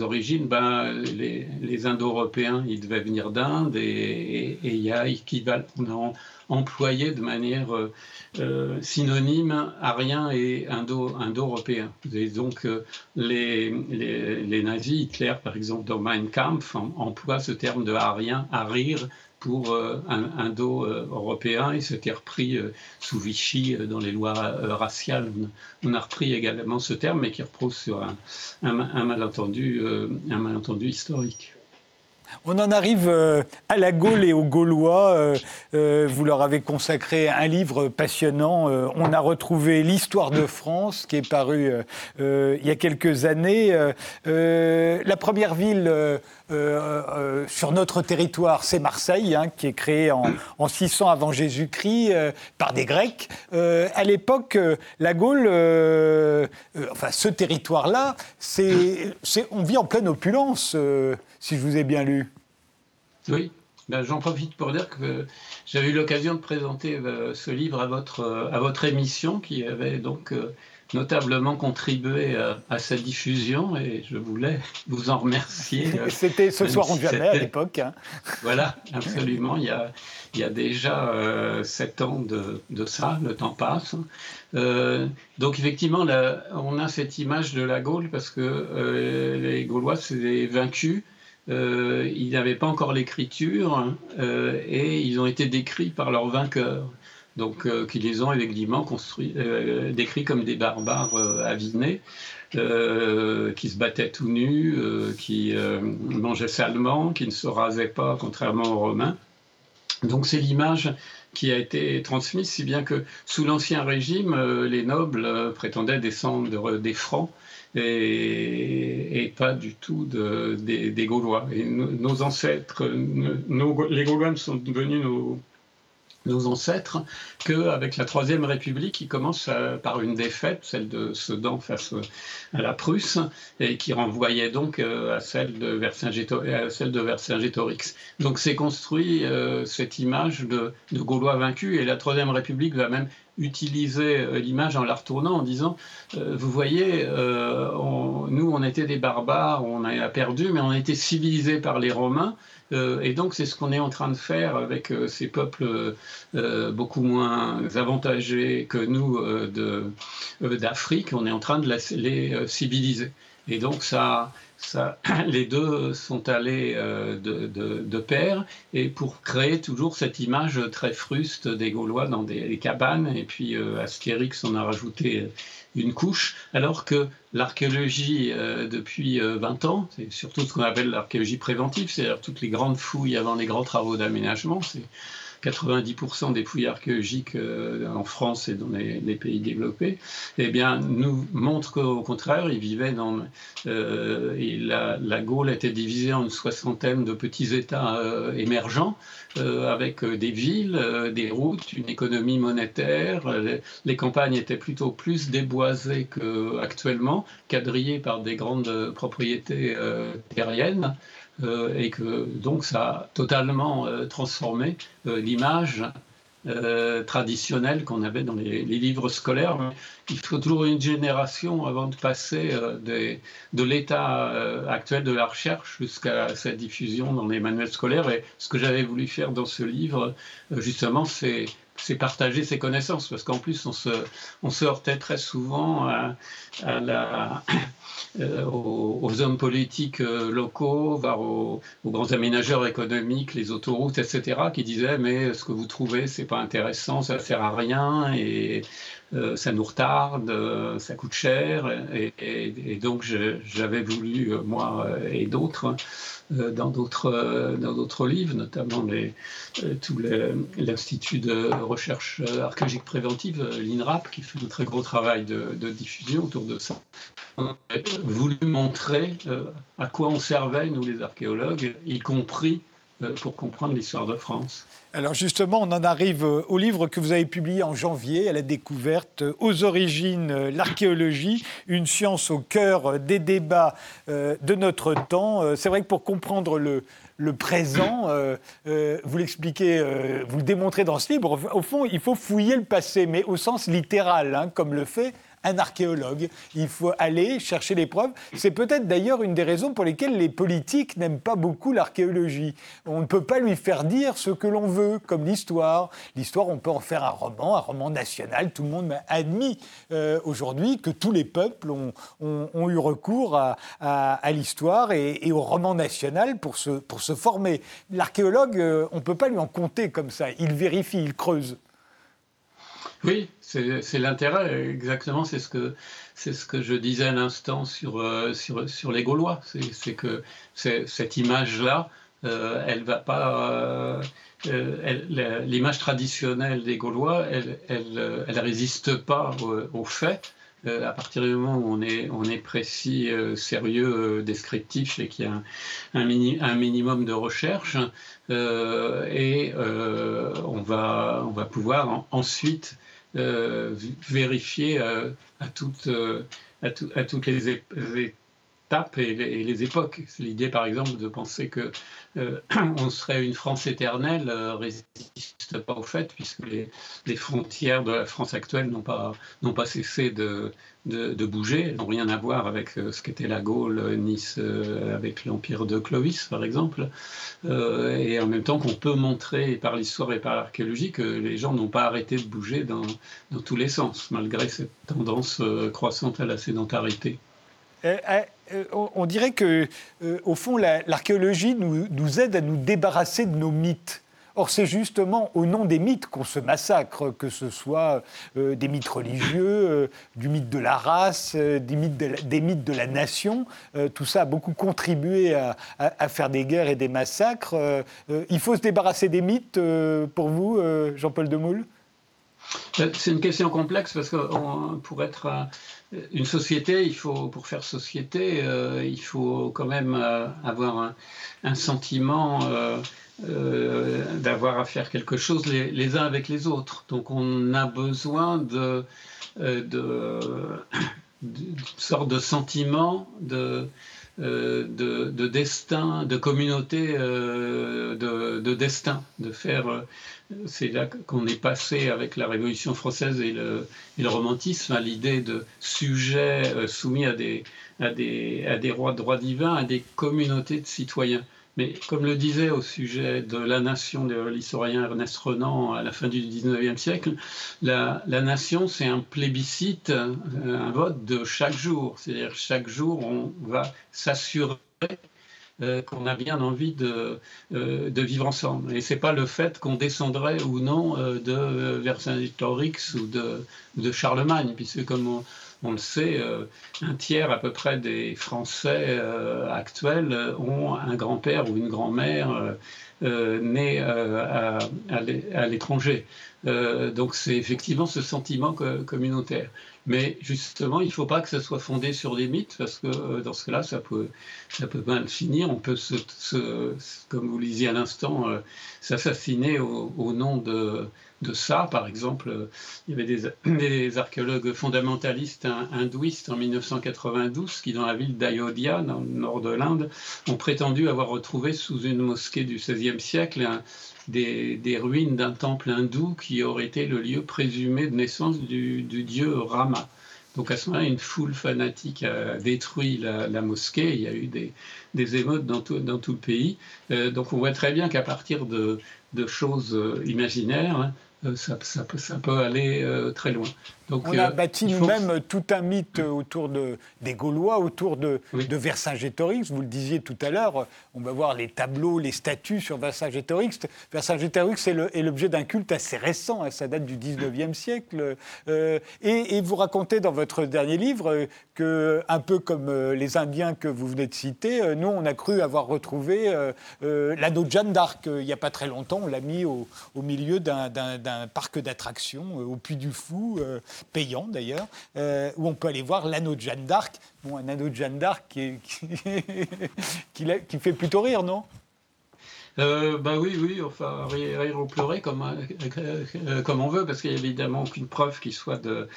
origines, ben, les, Indo-Européens, ils devaient venir d'Inde et il y a a employé de manière euh, euh, synonyme arien et indo-européen. et donc euh, les, les, les, nazis, Hitler par exemple dans Mein Kampf, emploie ce terme de arien, arir, pour euh, un indo-européen et c'était repris euh, sous Vichy euh, dans les lois raciales. On a repris également ce terme, mais qui repose sur un malentendu, un malentendu historique. On en arrive euh, à la Gaule et aux Gaulois. Euh, euh, vous leur avez consacré un livre passionnant. On a retrouvé l'histoire de France qui est paru il y a quelques années. La première ville sur notre territoire, c'est Marseille, hein, qui est créée en, 600 avant Jésus-Christ par des Grecs. À l'époque, la Gaule, enfin ce territoire-là, on vit en pleine opulence si je vous ai bien lu. Oui, ben, j'en profite pour dire que j'avais eu l'occasion de présenter euh, ce livre à votre, euh, à votre émission qui avait donc euh, notablement contribué à, sa diffusion et je voulais vous en remercier. C'était ce soir on jamais à l'époque. Hein. Voilà, absolument. Il y a, il y a déjà sept ans de, de, ça, le temps passe. donc effectivement, on a cette image de la Gaule parce que les Gaulois, c'est des vaincus euh, ils n'avaient pas encore l'écriture euh, et ils ont été décrits par leurs vainqueurs, donc euh, qui les ont évidemment construit, décrits comme des barbares avinés. qui se battaient tout nus, qui mangeaient salement, qui ne se rasaient pas, contrairement aux Romains. Donc c'est l'image qui a été transmise, si bien que sous l'Ancien Régime, les nobles prétendaient descendre des Francs et, pas du tout des, Gaulois. Nos, ancêtres, les Gaulois sont devenus nos, nos ancêtres, qu'avec la Troisième République, qui commence par une défaite, celle de Sedan face à la Prusse, et qui renvoyait donc euh, à celle de Vercingétorix. Donc c'est construit euh, cette image de, de, Gaulois vaincus, et la Troisième République va même utiliser euh, l'image en la retournant en disant vous voyez nous on était des barbares on a perdu mais on a été civilisés par les Romains euh, et donc, c'est ce qu'on est en train de faire avec euh, ces peuples euh, beaucoup moins avantagés que nous d'Afrique. On est en train de les civiliser. Et donc, ça, ça, les deux sont allés de, de, pair et pour créer toujours cette image très fruste des Gaulois dans des, cabanes. Et puis Astérix en a rajouté une couche, alors que l'archéologie, euh, depuis 20 euh, ans, c'est surtout ce qu'on appelle l'archéologie préventive, c'est-à-dire toutes les grandes fouilles avant les grands travaux d'aménagement, c'est 90% des fouilles archéologiques euh, en France et dans les, pays développés, eh bien, nous montrent qu'au contraire, ils vivaient dans. Euh, la, Gaule était divisée en une soixantaine de petits États euh, émergents, avec des villes, des routes, une économie monétaire. Les, campagnes étaient plutôt plus déboisées qu'actuellement, quadrillées par des grandes propriétés terriennes. Euh, et que donc ça a totalement euh, transformé euh, traditionnelle qu'on avait dans les, livres scolaires. Il faut toujours une génération avant de passer de l'état actuel de la recherche jusqu'à sa diffusion dans les manuels scolaires. Et ce que j'avais voulu faire dans ce livre, justement, c'est c'est partager ses connaissances, parce qu'en plus, on se, on se heurtait très souvent à, la, euh, aux, hommes politiques euh, locaux, voire aux, grands aménageurs économiques, les autoroutes, etc., qui disaient mais ce que vous trouvez, c'est pas intéressant, ça sert à rien et euh, ça nous retarde, ça coûte cher. Et, donc j'avais voulu, moi et d'autres, dans d'autres dans d'autres livres, notamment les, tout l'Institut de recherche archéologique préventive, l'INRAP, qui fait un très gros travail de, de diffusion autour de ça. Voulu montrer euh, à quoi on servait, nous les archéologues, y compris euh, pour comprendre l'histoire de France. Alors justement, on en arrive euh, au livre que vous avez publié en janvier, à la découverte aux origines, l'archéologie, une science au cœur des débats de notre temps. C'est vrai que pour comprendre le, le présent, vous l'expliquez, vous le démontrez dans ce livre, au fond, il faut fouiller le passé, mais au sens littéral, hein, comme le fait un archéologue. Il faut aller chercher les preuves. C'est peut-être d'ailleurs une des raisons pour lesquelles les politiques n'aiment pas beaucoup l'archéologie. On ne peut pas lui faire dire ce que l'on veut, comme l'histoire. L'histoire, on peut en faire un roman, un roman national. Tout le monde a admis euh, aujourd'hui que tous les peuples ont, eu recours à, l'histoire et, au roman national pour se, pour se former. L'archéologue, euh, on ne peut pas lui en compter comme ça. Il vérifie, il creuse. Oui, c'est l'intérêt, exactement, c'est ce, que, ce que je disais à l'instant sur, euh, sur, sur, les Gaulois. C'est que cette image-là, euh, elle va pas. Euh, l'image traditionnelle des Gaulois, elle, elle, elle résiste pas aux, faits. à partir du moment où on est, on est précis, sérieux, descriptif et qu'il y a un, un, un, minimum de recherche, et on, va, on va pouvoir ensuite euh, vérifier euh, à, toutes, euh, à, à, toutes les et les, époques. L'idée, par exemple, de penser que on serait une France éternelle résiste pas au fait, puisque les, frontières de la France actuelle n'ont pas, cessé de, bouger. Elles n'ont rien à voir avec euh, ce qu'était la Gaule, Nice, euh, avec l'empire de Clovis, par exemple. Euh, et en même temps qu'on peut montrer par l'histoire et par l'archéologie que les gens n'ont pas arrêté de bouger dans, tous les sens, malgré cette tendance croissante à la sédentarité. On dirait que, au fond, l'archéologie nous, aide à nous débarrasser de nos mythes. Or, c'est justement au nom des mythes qu'on se massacre, que ce soit euh, des mythes religieux, euh, du mythe de la race, euh, des, mythes de la, nation. tout ça a beaucoup contribué à, faire des guerres et des massacres. il faut se débarrasser des mythes, pour vous, Jean-Paul Demoule? C'est une question complexe parce que pour être une société, il faut, pour faire société, il faut quand même avoir un, sentiment d'avoir à faire quelque chose les, uns avec les autres. Donc on a besoin de, sorte de sentiment de, euh, de, destin, de communauté euh, de, destin, de faire. Euh, c'est là qu'on est passé avec la Révolution française et le, romantisme à l'idée de sujets soumis à des, rois de droits divins, à des communautés de citoyens. Mais comme le disait au sujet de la nation l'historien Ernest Renan à la fin du XIXe siècle, la, nation, c'est un plébiscite, euh, un vote de chaque jour. C'est-à-dire chaque jour, on va s'assurer euh, qu'on a bien envie de, euh, vivre ensemble. Et ce n'est pas le fait qu'on descendrait ou non de Vercingétorix ou de, de Charlemagne, puisque comme on, on le sait, euh, un tiers à peu près des Français euh, actuels ont un grand-père ou une grand-mère euh, né à, l'étranger. donc c'est effectivement ce sentiment communautaire. Mais justement, il ne faut pas que ça soit fondé sur des mythes, parce que dans ce cas-là, ça peut, ça peut mal finir. On peut, se, comme vous le disiez à l'instant, s'assassiner au, nom de, de ça. Par exemple, il y avait des, archéologues fondamentalistes hindouistes en 1992 qui, dans la ville d'Ayodhya, dans le nord de l'Inde, ont prétendu avoir retrouvé sous une mosquée du XVIe siècle des, ruines d'un temple hindou qui aurait été le lieu présumé de naissance du, dieu Rama. Donc à ce moment-là, une foule fanatique a détruit la, mosquée. Il y a eu des, émeutes dans tout, le pays. Euh, donc on voit très bien qu'à partir de, choses euh, imaginaires, euh, ça, ça, peut, ça, peut, aller euh, très loin. Donc, on a euh, bâti nous-mêmes tout un mythe autour de, des Gaulois, autour de, de Vercingétorix. Vous le disiez tout à l'heure, on va voir les tableaux, les statues sur Vercingétorix. Vercingétorix est l'objet d'un culte assez récent, hein, ça date du 19e siècle. et, et, vous racontez dans votre dernier livre que, un peu comme les Indiens que vous venez de citer, nous, on a cru avoir retrouvé l'anneau de Jeanne d'Arc il n'y a pas très longtemps. On l'a mis au, au milieu d'un un parc d'attractions euh, au Puy du Fou, euh, payant d'ailleurs, euh, où on peut aller voir l'anneau de Jeanne d'Arc. Bon, un anneau de Jeanne d'Arc qui, qui, fait plutôt rire, non? Euh, bah oui, oui, enfin, rire, ou pleurer comme, comme on veut, parce qu'il n'y a évidemment aucune preuve qu'il soit de,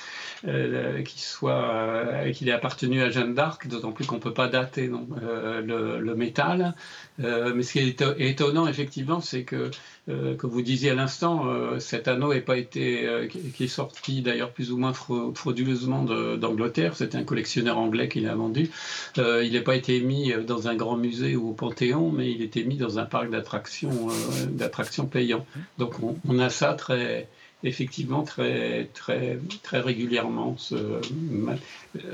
qu'il soit, qu'il ait appartenu à Jeanne d'Arc, d'autant plus qu'on ne peut pas dater le, métal. mais ce qui est étonnant, effectivement, c'est que euh, que vous disiez à l'instant, euh, cet anneau n'est pas été, euh, qui est sorti d'ailleurs plus ou moins frauduleusement d'Angleterre. C'était un collectionneur anglais qui l'a vendu. il n'a pas été mis dans un grand musée ou au Panthéon, mais il était mis dans un parc d'attractions, d'attractions payants. Donc on, a ça très, effectivement très, très, très régulièrement.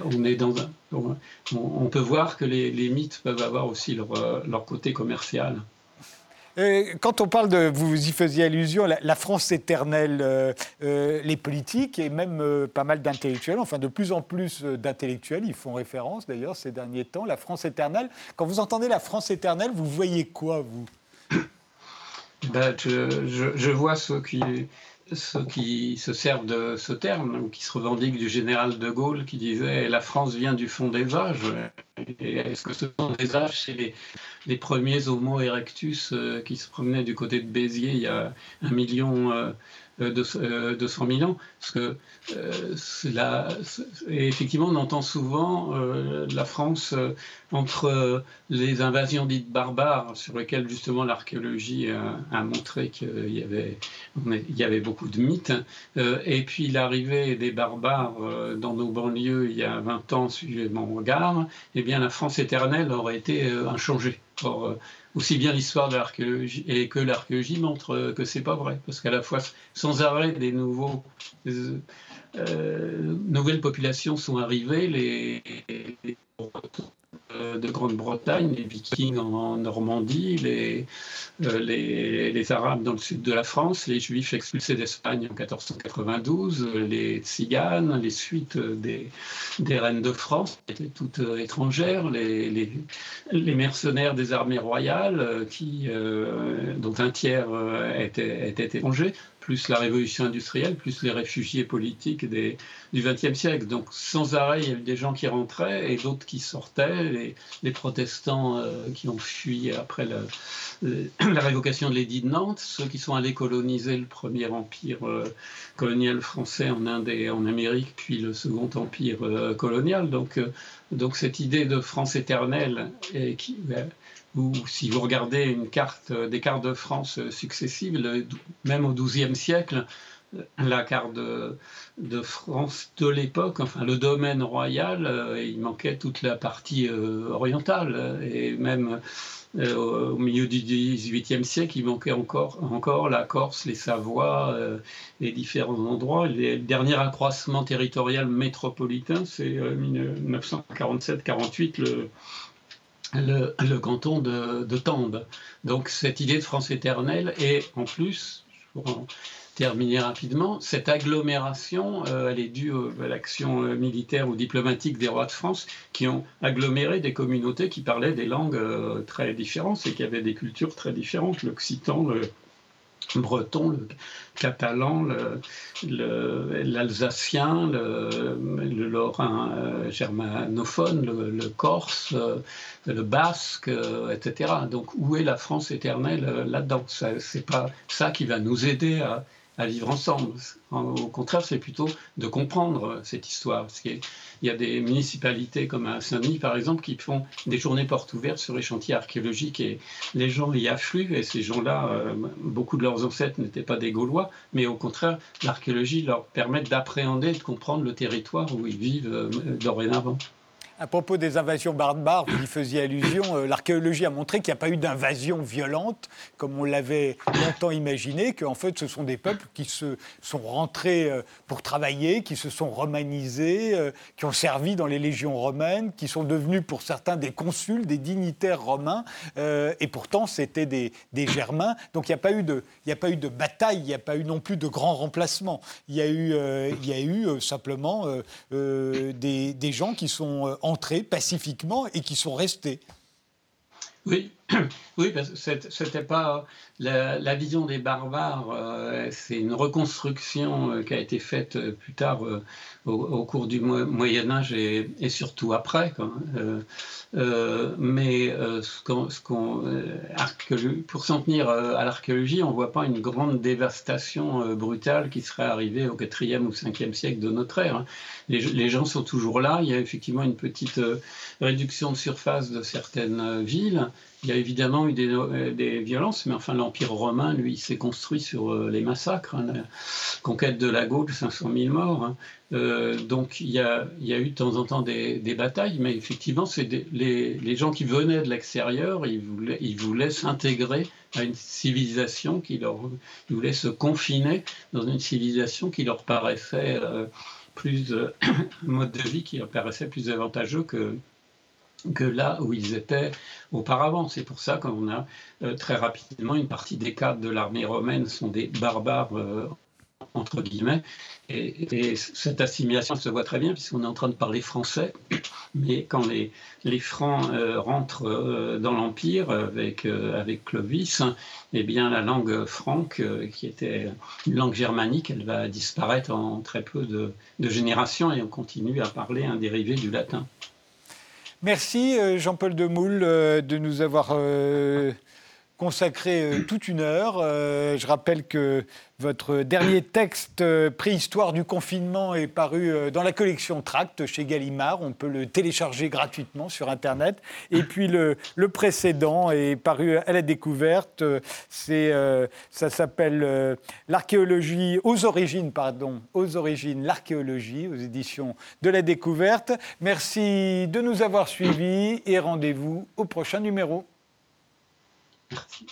on, est dans un, on, peut voir que les, mythes peuvent avoir aussi leur côté commercial. Euh, quand on parle de, vous y faisiez allusion, la, France éternelle, euh, euh, les politiques et même pas mal d'intellectuels, enfin de plus en plus d'intellectuels, ils font référence d'ailleurs ces derniers temps, la France éternelle. Quand vous entendez la France éternelle, vous voyez quoi, vous? Ben, je, vois ceux qui, ceux qui se servent de ce terme, qui se revendiquent du général de Gaulle qui disait La France vient du fond des âges. Est-ce que ce fond des âges, c'est les, premiers Homo erectus euh, qui se promenaient du côté de Béziers il y a un million euh, de, de 100 000 ans. Parce que euh, et effectivement, on entend souvent euh, la France euh, entre les invasions dites barbares, sur lesquelles justement l'archéologie a, montré qu'il y avait, y avait beaucoup de mythes, et puis l'arrivée des barbares dans nos banlieues il y a 20 ans, suivez mon regard, eh bien la France éternelle aurait été inchangée. Or, aussi bien l'histoire de l'archéologie et que l'archéologie montre que c'est pas vrai, parce qu'à la fois sans arrêt des nouveaux euh, nouvelles populations sont arrivées, les, euh, de Grande-Bretagne, les Vikings en Normandie, les, euh, les, Arabes dans le sud de la France, les Juifs expulsés d'Espagne en 1492, les Tziganes, les suites des, reines de France, étaient toutes étrangères, les, les, mercenaires des armées royales, qui, dont un tiers étaient étrangers, plus la révolution industrielle, plus les réfugiés politiques du XXe siècle. Donc sans arrêt, il y a eu des gens qui rentraient et d'autres qui sortaient, les, protestants euh, qui ont fui après la révocation de l'édit de Nantes, ceux qui sont allés coloniser le premier empire euh, colonial français en Inde et en Amérique, puis le second empire euh, colonial. Donc, donc cette idée de France éternelle, et qui, ou si vous regardez une carte, des cartes de France successives, même au XIIe siècle, la carte de, France de l'époque, enfin le domaine royal, euh, il manquait toute la partie euh, orientale. Et même euh, au milieu du XVIIIe siècle, il manquait encore, encore la Corse, les Savoies, les différents endroits. Le dernier accroissement territorial métropolitain, c'est 1947-48, le, le, canton de, de Tende. Donc cette idée de France éternelle et en plus, terminer rapidement, cette agglomération, euh, elle est due à l'action euh, militaire ou diplomatique des rois de France qui ont aggloméré des communautés qui parlaient des langues euh, très différentes et qui avaient des cultures très différentes, l'occitan, le breton, le catalan, l'alsacien, le, le, lorrain germanophone, le, corse, le basque, etc. Donc où est la France éternelle là-dedans? C'est pas ça qui va nous aider à à vivre ensemble. Au contraire, c'est plutôt de comprendre cette histoire. Qu'il y a des municipalités comme à Saint-Denis, par exemple, qui font des journées portes ouvertes sur les chantiers archéologiques et les gens y affluent. Et ces gens-là, euh, beaucoup de leurs ancêtres n'étaient pas des Gaulois, mais au contraire, l'archéologie leur permet d'appréhender, de comprendre le territoire où ils vivent euh, dorénavant. À propos des invasions barbares, vous y faisiez allusion, euh, l'archéologie a montré qu'il n'y a pas eu d'invasion violente, comme on l'avait longtemps imaginé, qu'en fait ce sont des peuples qui se sont rentrés euh, pour travailler, qui se sont romanisés, euh, qui ont servi dans les légions romaines, qui sont devenus pour certains des consuls, des dignitaires romains, et pourtant c'était des, Germains. Donc il n'y a, pas eu de, bataille, il n'y a pas eu non plus de grands remplacements. Il y a eu, simplement des, gens qui sont entrés pacifiquement et qui sont restés. Oui, oui, parce que c'était pas la, vision des barbares. Euh, c'est une reconstruction euh, qui a été faite euh, plus tard au, cours du Moyen Âge et, surtout après. mais pour s'en tenir à l'archéologie, on ne voit pas une grande dévastation brutale qui serait arrivée au 4e ou 5e siècle de notre ère. Hein. Les, gens sont toujours là. Il y a effectivement une petite réduction de surface de certaines villes. Il y a évidemment eu des, euh, des violences, mais enfin l'Empire romain, lui, s'est construit sur euh, les massacres, hein, la conquête de la Gaule, 500 000 morts. Hein. Euh, donc il y, a, eu de temps en temps des, batailles, mais effectivement, c'est les, les, gens qui venaient de l'extérieur, ils voulaient, ils voulaient s'intégrer à une civilisation qui leur, ils voulaient se confiner dans une civilisation qui leur paraissait plus un mode de vie qui leur paraissait plus avantageux que que là où ils étaient auparavant. C'est pour ça qu'on a euh, très rapidement une partie des cadres de l'armée romaine sont des barbares euh, entre guillemets. Et, cette assimilation se voit très bien puisqu'on est en train de parler français, mais quand les, Francs euh, rentrent dans l'Empire avec, Clovis, eh bien la langue franque, qui était une langue germanique, elle va disparaître en très peu de générations et on continue à parler un dérivé du latin. Merci euh, Jean-Paul Demoule euh, de nous avoir euh, consacré toute une heure. Je rappelle que votre dernier texte, euh, Préhistoire du confinement, est paru euh, dans la collection Tract chez Gallimard. On peut le télécharger gratuitement sur Internet. Et puis le, précédent est paru à la découverte. Euh, ça s'appelle L'archéologie aux origines, pardon, aux origines, l'archéologie aux éditions de la découverte. Merci de nous avoir suivis et rendez-vous au prochain numéro. Merci.